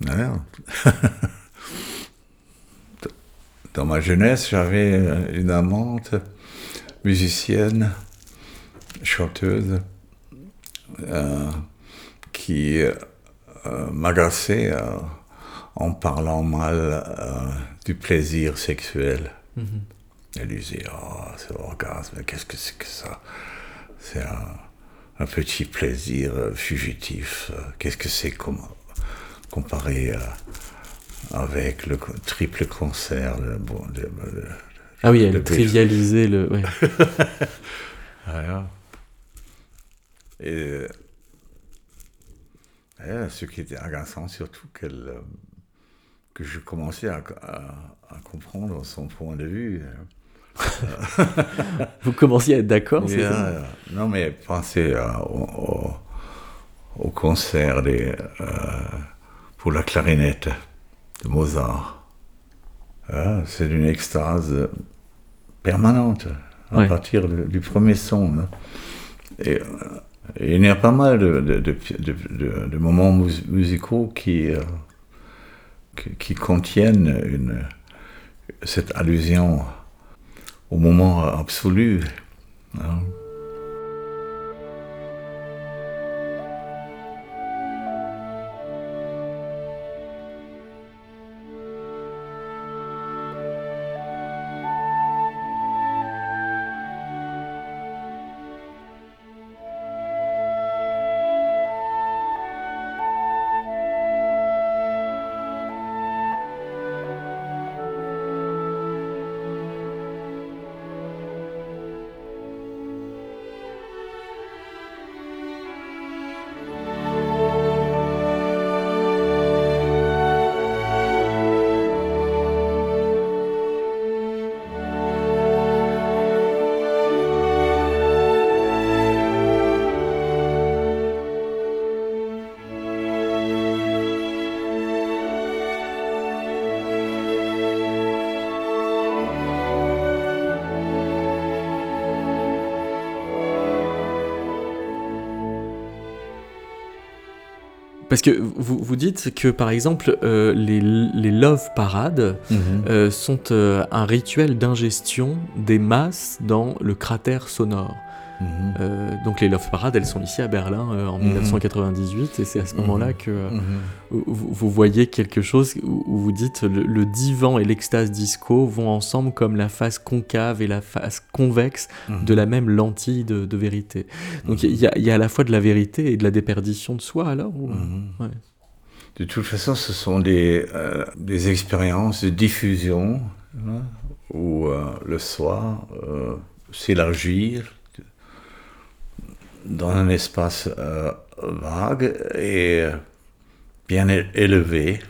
Speaker 4: Dans ma jeunesse, j'avais une amante musicienne, chanteuse euh, qui euh, m'agaçait euh, en parlant mal du plaisir sexuel. Mhm. Elle disait, oh, c'est orgasme, qu'est-ce que c'est que ça? C'est un, petit plaisir fugitif. Qu'est-ce que c'est comparé avec le triple concert bon,
Speaker 3: Ah oui, elle trivialisait le... Ouais.
Speaker 4: Et, ce qui était agaçant, surtout qu'elle, euh, que je commençais à, à, comprendre son point de vue.
Speaker 3: Vous commenciez à être d'accord
Speaker 4: yeah, Non, mais pensez euh, au, au, concert des, euh, pour la clarinette de Mozart. c'est une extase permanente à partir du premier son. Hein. Et il y a pas mal de, moments musicaux qui, euh, contiennent cette allusion au moment absolu. Hein.
Speaker 3: Parce que vous, vous dites que par exemple euh, les, les, Love Parades mhm. euh, sont euh, un rituel d'ingestion des masses dans le cratère sonore. Mhm. Euh, donc les Love Parades, elles sont ici à Berlin euh, en 1998 mhm. et c'est à ce moment-là que euh, vous, voyez quelque chose où, vous dites le, divan et l'extase disco vont ensemble comme la face concave et la face convexe de la même lentille de, vérité. Donc il y, a à la fois de la vérité et de la déperdition de soi alors
Speaker 4: De toute façon, ce sont des, des expériences de diffusion hein, où le soi s'élargir dans un espace euh, vague et bien élevé.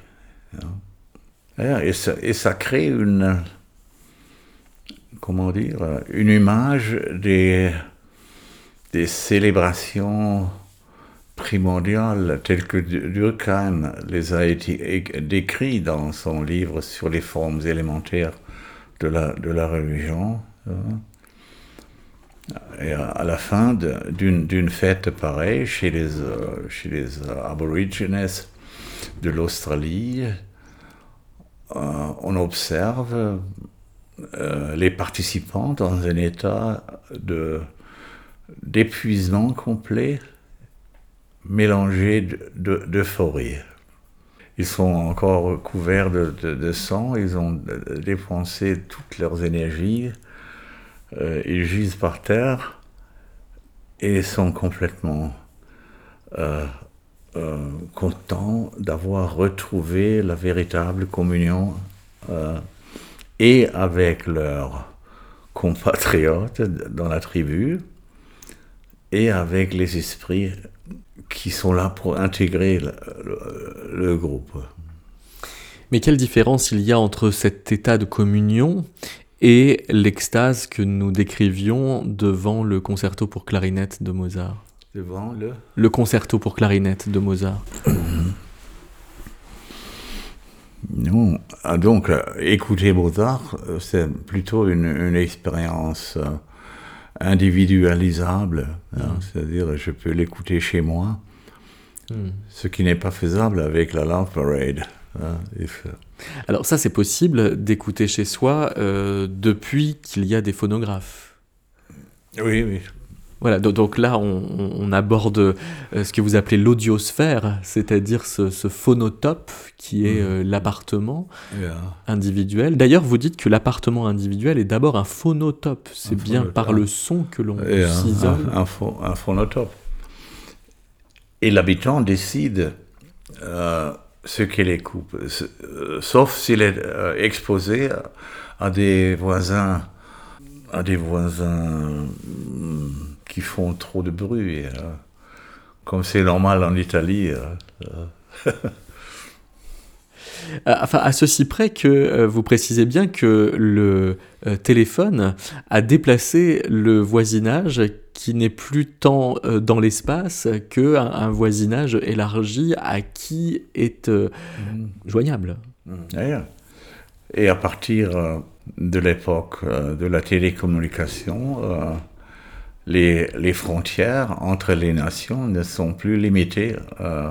Speaker 4: Et ça, crée une, comment dire, une image des, des célébrations primordiales telles que Durkheim les a été décrits dans son livre sur les formes élémentaires de la, de la religion. Hein. Et à la fin d'une fête pareille chez les, euh, chez les aborigines de l'Australie, euh, on observe euh, les participants dans un état d'épuisement complet mélangé d'euphorie. ils sont encore couverts de, sang, ils ont dépensé toutes leurs énergies, euh, ils gisent par terre et sont complètement euh, euh, contents d'avoir retrouvé la véritable communion et avec leurs compatriotes dans la tribu et avec les esprits qui sont là pour intégrer le, groupe.
Speaker 3: Mais quelle différence il y a entre cet état de communion et l'extase que nous décrivions devant le concerto pour clarinette de Mozart
Speaker 4: Devant le
Speaker 3: Le concerto pour clarinette de Mozart.
Speaker 4: Non. Ah, donc, euh, écouter Mozart, euh, c'est plutôt une, expérience euh, individualisable. Hein. Mm. C'est-à-dire, je peux l'écouter chez moi, mm. ce qui n'est pas faisable avec la Love Parade. Hein,
Speaker 3: Alors ça, c'est possible d'écouter chez soi depuis qu'il y a des phonographes.
Speaker 4: Oui, oui.
Speaker 3: Voilà, donc là, on, aborde euh, ce que vous appelez l'audiosphère, c'est-à-dire ce, phonotope qui est mm. euh, l'appartement individuel. D'ailleurs, vous dites que l'appartement individuel est d'abord un phonotope. C'est bien par le son que l'on s'isole.
Speaker 4: Un, un, phonotope. Et l'habitant décide euh, ce qu'il écoute, sauf s'il est exposé à des voisins, à des voisins qui font trop de bruit. Hein. Comme c'est normal en Italie. Hein.
Speaker 3: Enfin, à ceci près que euh, vous précisez bien que le euh, téléphone a déplacé le voisinage qui n'est plus tant euh, dans l'espace que un, voisinage élargi à qui est mmh. joignable.
Speaker 4: Mmh. Et à partir de l'époque de la télécommunication, les, frontières entre les nations ne sont plus limitées euh,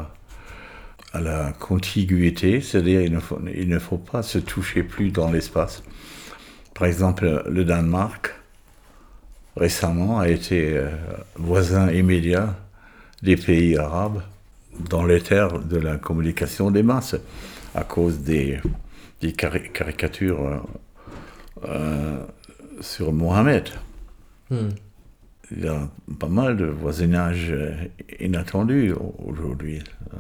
Speaker 4: à la contiguïté, c'est-à-dire il, il, ne faut pas se toucher plus dans l'espace. Par exemple, le Danemark, récemment, a été euh, voisin immédiat des pays arabes dans les terres de la communication des masses, à cause des, caricatures euh, sur Mohamed. Hmm il y a pas mal de voisinage euh, inattendu aujourd'hui. Hein.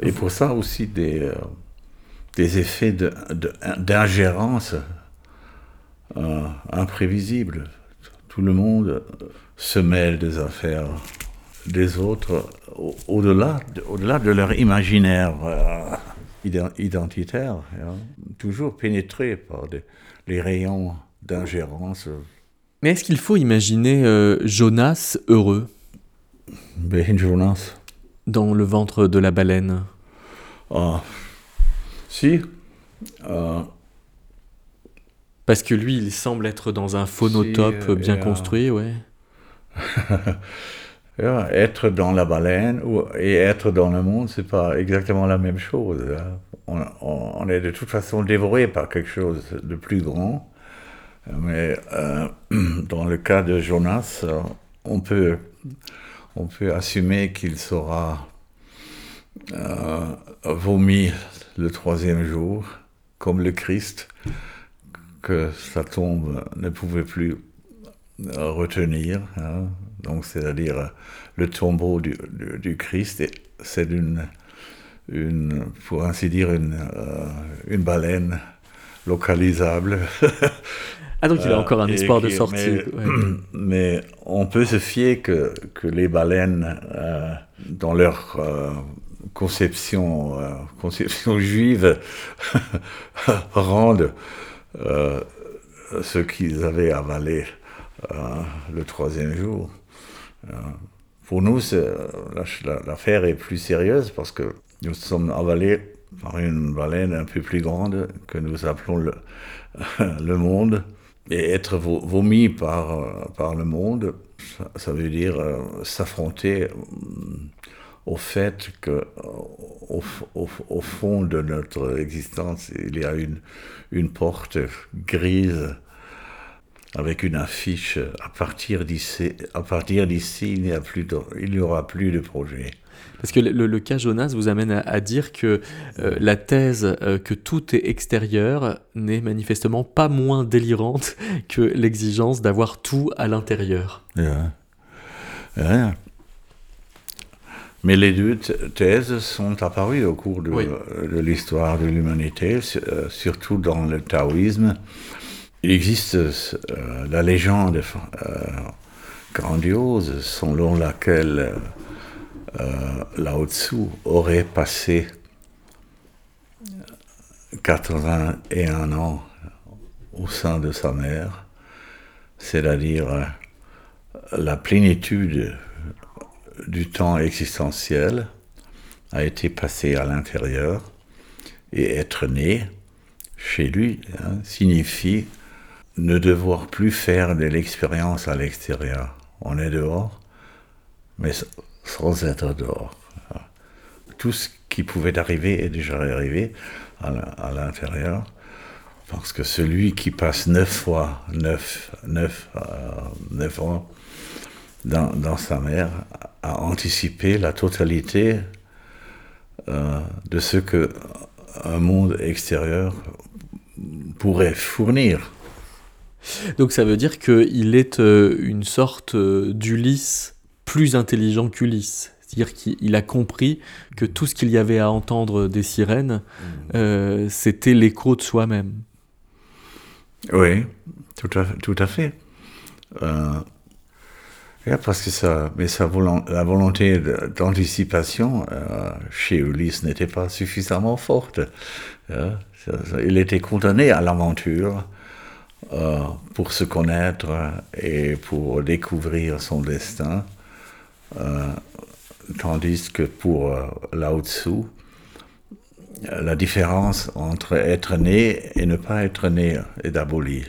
Speaker 4: Et pour ça aussi des, euh, des effets d'ingérence de, euh, imprévisibles. Tout le monde se mêle des affaires des autres au-delà au -delà de leur imaginaire identitaire, hein. toujours pénétré par les rayons d'ingérence
Speaker 3: mais est-ce qu'il faut imaginer euh, Jonas heureux?
Speaker 4: Ben Jonas
Speaker 3: Dans le ventre de la baleine
Speaker 4: Ah. Si. Euh.
Speaker 3: Parce que lui, il semble être dans un phonotope bien construit, ouais.
Speaker 4: être dans la baleine ou, et être dans le monde, c'est pas exactement la même chose. Hein. On, on, est de toute façon dévoré par quelque chose de plus grand. Mais euh, dans le cas de Jonas, euh, on peut, on peut assumer qu'il sera euh, vomi le troisième jour, comme le Christ, que sa tombe ne pouvait plus retenir. Hein. Donc, c'est-à-dire le tombeau du, Christ, c'est une, pour ainsi dire, une, une baleine localisable
Speaker 3: Ah, donc il a encore un euh, espoir de sortie.
Speaker 4: Mais, on peut se fier que, que les baleines, euh, dans leur euh, conception, conception juive, rendent ce qu'ils avaient avalé le troisième jour. pour nous, l'affaire est plus sérieuse parce que nous sommes avalés par une baleine un peu plus grande que nous appelons le, le monde et être vomi par, euh, par le monde, ça, veut dire euh, s'affronter euh, au fait que au, fond de notre existence, il y a une, une porte grise avec une affiche à partir d'ici, à partir d'ici, il n'y aura plus de projet.
Speaker 3: Parce que le, cas Jonas vous amène à, dire que euh, la thèse euh, que tout est extérieur n'est manifestement pas moins délirante que l'exigence d'avoir tout à l'intérieur.
Speaker 4: Mais les deux thèses sont apparues au cours de, l'histoire de l'humanité, euh, surtout dans le taoïsme. Il existe la légende grandiose selon laquelle euh, Tzu aurait passé 81 ans au sein de sa mère, c'est-à-dire euh, la plénitude du temps existentiel a été passée à l'intérieur et être né chez lui hein, signifie ne devoir plus faire de l'expérience à l'extérieur. On est dehors, mais sans être dehors. Tout ce qui pouvait arriver est déjà arrivé à l'intérieur. Parce que celui qui passe neuf fois, neuf, neuf, euh, neuf ans dans, dans, sa mère a anticipé la totalité euh, de ce que un monde extérieur pourrait fournir.
Speaker 3: Donc ça veut dire qu'il est euh, une sorte d'Ulysse plus intelligent qu'Ulysse. C'est-à-dire qu'il a compris que tout ce qu'il y avait à entendre des sirènes, mmh. euh, c'était l'écho de soi-même.
Speaker 4: Oui, tout à, tout à fait. Euh, parce que ça, mais sa la volonté d'anticipation euh, chez Ulysse n'était pas suffisamment forte. il était condamné à l'aventure pour se connaître et pour découvrir son destin. Euh, tandis que pour euh, Lao Tzu, la différence entre être né et ne pas être né est abolie.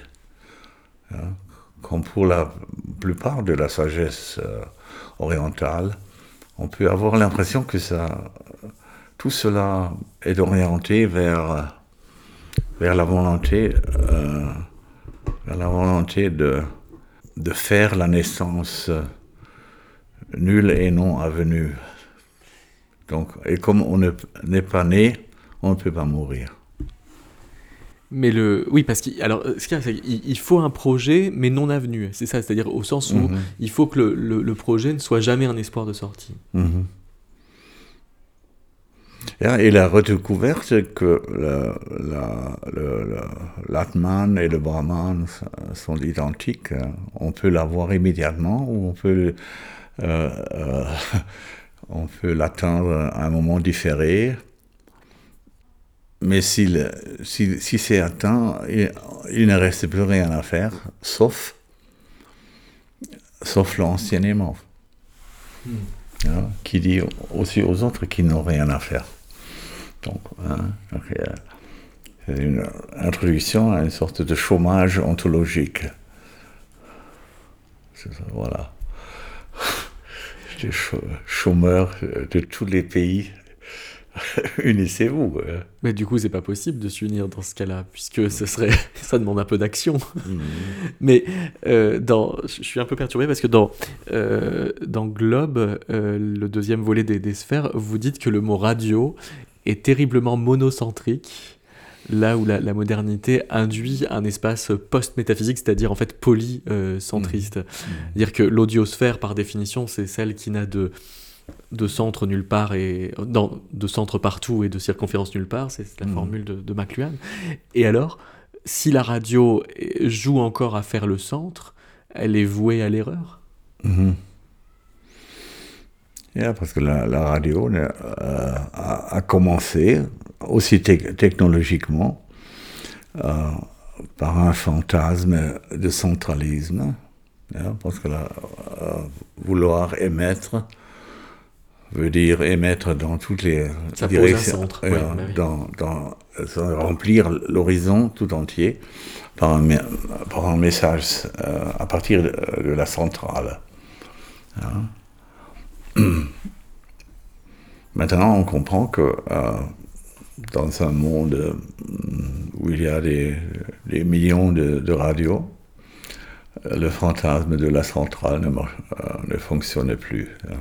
Speaker 4: Hein? Comme pour la plupart de la sagesse euh, orientale, on peut avoir l'impression que ça, tout cela est orienté vers, vers la volonté, la volonté de, de faire la naissance nul et non avenu. Donc, et comme on n'est pas né, on ne peut pas mourir.
Speaker 3: Mais le, oui, parce qu'il, alors, faut un projet, mais non avenu. C'est ça, c'est-à-dire au sens où mhm. il faut que le, le, projet ne soit jamais un espoir de sortie.
Speaker 4: Mhm. Et la redécouverte que l'Atman et le Brahman sont identiques, on peut l'avoir immédiatement ou on peut euh, euh, on peut l'atteindre à un moment différé. Mais si, si, c'est atteint, il, ne reste plus rien à faire, sauf, sauf l'enseignement. Hmm. Hein, qui dit aussi aux autres qu'ils n'ont rien à faire. Donc, hein, c'est une introduction à une sorte de chômage ontologique. Voilà chômeurs de tous les pays. Unissez-vous.
Speaker 3: Mais du coup, c'est pas possible de s'unir dans ce cas-là, puisque ce serait, ça demande un peu d'action. Mhm. Mais euh, dans, je suis un peu perturbé parce que dans, euh, dans Globe, euh, le deuxième volet des, des, sphères, vous dites que le mot radio est terriblement monocentrique là où la, modernité induit un espace post-métaphysique, c'est-à-dire en fait polycentriste. Mmh. Mmh. Dire que l'audiosphère, par définition, c'est celle qui n'a de, de centre nulle part et dans, de centre partout et de circonférence nulle part, c'est la mmh. formule de, de McLuhan. Et alors, si la radio joue encore à faire le centre, elle est vouée à l'erreur?
Speaker 4: parce que la, radio euh, a, commencé aussi technologiquement, euh, par un fantasme de centralisme, hein, parce que euh, vouloir émettre veut dire émettre dans toutes les directions,
Speaker 3: euh,
Speaker 4: dans, dans, remplir l'horizon tout entier par un, par un message à partir de, la centrale. Hein. Maintenant, on comprend que dans un monde où il y a des, millions de, radios, le fantasme de la centrale ne, ne fonctionnait plus. Hein.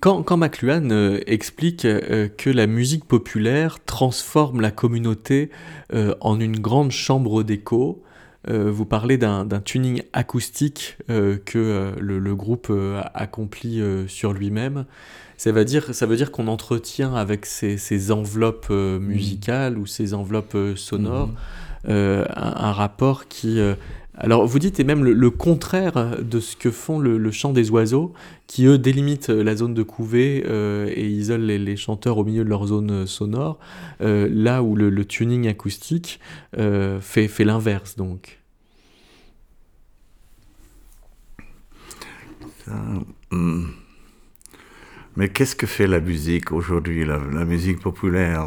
Speaker 3: Quand, quand McLuhan euh, explique euh, que la musique populaire transforme la communauté euh, en une grande chambre d'écho, vous parlez d'un tuning acoustique que le, groupe accomplit sur lui-même. Ça veut dire, ça veut dire qu'on entretient avec ces, enveloppes musicales ou ces enveloppes sonores mmh. un, rapport qui alors vous dites, et même le, contraire de ce que font le, chant des oiseaux, qui eux délimitent la zone de couvée euh, et isolent les, chanteurs au milieu de leur zone sonore, euh, là où le, tuning acoustique euh, fait, fait l'inverse donc.
Speaker 4: Hmm. Mais qu'est-ce que fait la musique aujourd'hui, la, musique populaire,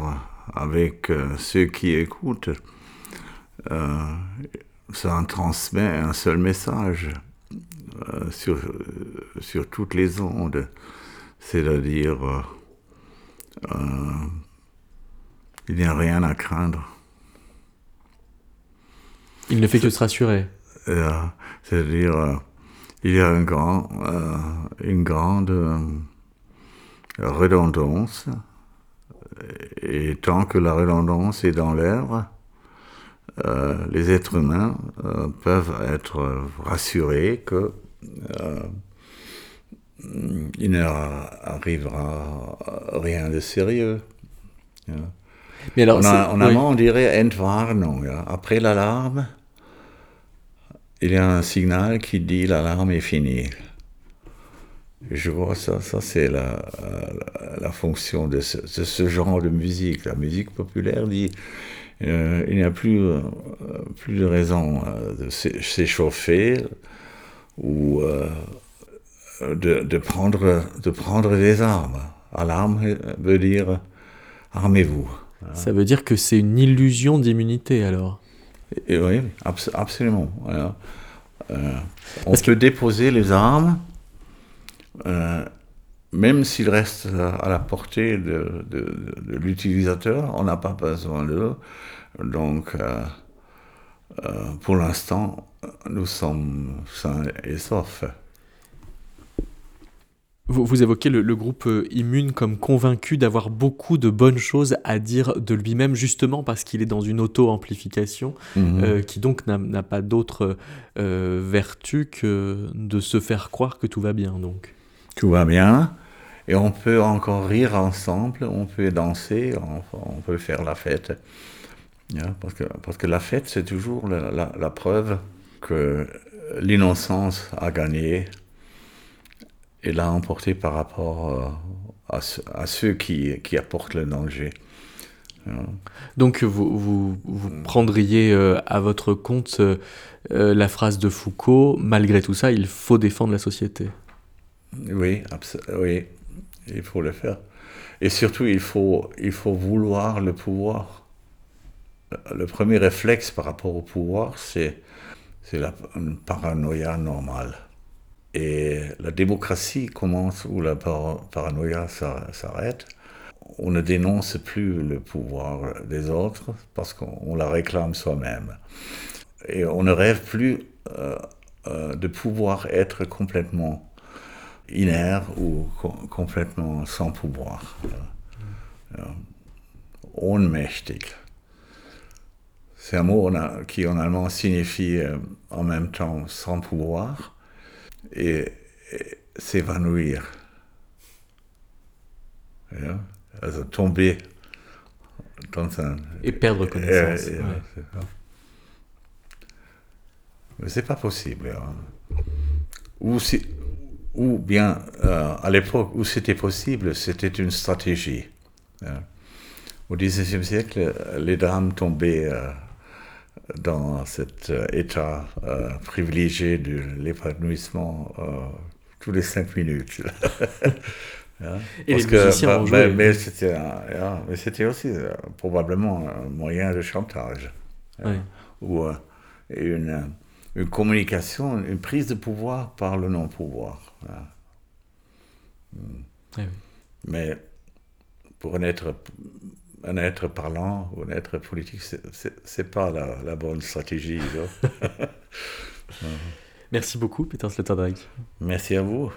Speaker 4: avec ceux qui écoutent? Ça en transmet un seul message euh, sur, sur toutes les ondes, c'est-à-dire euh, euh, il n'y a rien à craindre.
Speaker 3: Il ne fait que se rassurer.
Speaker 4: c'est-à-dire il y a un grand, une grande redondance, et tant que la redondance est dans l'air, euh, les êtres humains euh, peuvent être rassurés que euh, il n'arrivera rien de sérieux. Mais alors, on, a, on, on dirait Entwarnung. Après l'alarme, il y a un signal qui dit l'alarme est finie. Je vois ça, ça c'est la, la, fonction de ce, de ce, genre de musique. La musique populaire dit euh, il n'y a plus, euh, plus de raison euh, de s'échauffer ou de, de, prendre, de prendre des armes. Alarme veut dire armez-vous.
Speaker 3: Ça veut dire que c'est une illusion d'immunité alors
Speaker 4: Oui, absolument. on peut déposer les armes même s'ils restent à la portée de, l'utilisateur, on n'a pas besoin d'eux. Donc, euh, euh, pour l'instant, nous sommes sains et saufs.
Speaker 3: Vous, évoquez le, groupe euh, Immune comme convaincu d'avoir beaucoup de bonnes choses à dire de lui-même, justement parce qu'il est dans une auto-amplification, mhm. qui donc n'a pas d'autre vertu que de se faire croire que tout va bien. Donc.
Speaker 4: Tout va bien, et on peut encore rire ensemble, on peut danser, on, peut faire la fête. parce, que, parce que la fête, c'est toujours la, preuve que l'innocence a gagné et l'a emporté par rapport euh, à, ceux qui, qui, apportent le danger.
Speaker 3: Donc vous, vous, prendriez euh, à votre compte euh, la phrase de Foucault, malgré tout ça, il faut défendre la société.
Speaker 4: Oui, oui, il faut le faire. Et surtout, il faut, il faut vouloir le pouvoir. Le premier réflexe par rapport au pouvoir, c'est, c'est la paranoïa normale. Et la démocratie commence où la paranoïa s'arrête. On ne dénonce plus le pouvoir des autres parce qu'on la réclame soi-même. Et on ne rêve plus euh, euh, de pouvoir être complètement inert ou complètement sans pouvoir. Ohnmächtig. C'est un mot qui en allemand signifie euh, en même temps sans pouvoir et, s'évanouir. tomber dans un.
Speaker 3: Et perdre connaissance.
Speaker 4: Mais c'est pas possible. Hein. Ou si, ou bien euh, à l'époque où c'était possible, c'était une stratégie. Hein. Au XIXe siècle, les dames tombaient euh, dans cet euh, état privilégié de l'épanouissement tous les cinq minutes.
Speaker 3: Hein? Et les musiciens bah,
Speaker 4: bah, mais, c'était aussi probablement un moyen de chantage. Hein, ou une une communication, une prise de pouvoir par le non-pouvoir. Hmm. Eh Mais pour un être, un être parlant ou un être politique, c'est n'est pas la, la, bonne stratégie.
Speaker 3: Merci beaucoup, Peter Sloterdijk.
Speaker 4: Merci à vous.